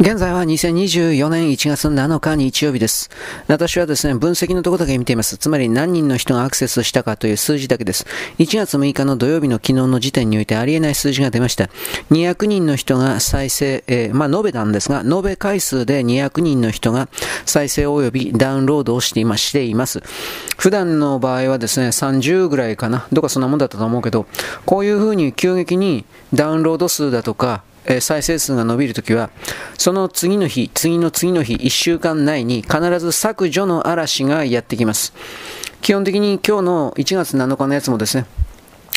現在は2024年1月7日日曜日です。私はですね、分析のところだけ見ています。つまり何人の人がアクセスしたかという数字だけです。1月6日の土曜日の昨日の時点においてありえない数字が出ました。200人の人が再生、えー、まあ、延べなんですが、延べ回数で200人の人が再生及びダウンロードをしていましています。普段の場合はですね、30ぐらいかな。どっかそんなもんだったと思うけど、こういうふうに急激にダウンロード数だとか、え再生数が伸びるときは、その次の日、次の次の日、1週間内に必ず削除の嵐がやってきます。基本的に今日の1月7日のやつもですね、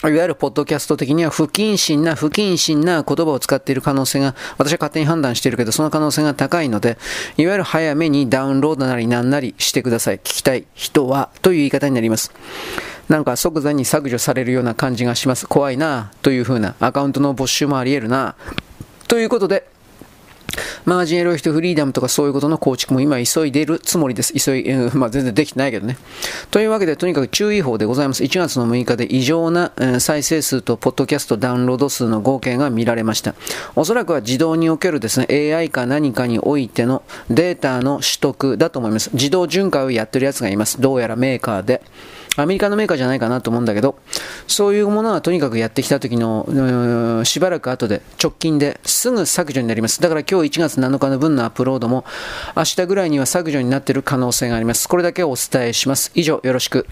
いわゆるポッドキャスト的には不謹慎な、不謹慎な言葉を使っている可能性が、私は勝手に判断しているけど、その可能性が高いので、いわゆる早めにダウンロードなりなんなりしてください。聞きたい人は、という言い方になります。なんか即座に削除されるような感じがします。怖いな、というふうな、アカウントの没収もあり得るな、ということで、マージンエロイフトフリーダムとかそういうことの構築も今急いでいるつもりです。急い、まあ全然できてないけどね。というわけで、とにかく注意報でございます。1月の6日で異常なえ再生数とポッドキャストダウンロード数の合計が見られました。おそらくは自動におけるですね、AI か何かにおいてのデータの取得だと思います。自動巡回をやってるやつがいます。どうやらメーカーで。アメリカのメーカーじゃないかなと思うんだけど、そういうものはとにかくやってきた時の、しばらく後で、直近ですぐ削除になります。だから今日1月7日の分のアップロードも、明日ぐらいには削除になっている可能性があります。これだけお伝えします。以上、よろしく。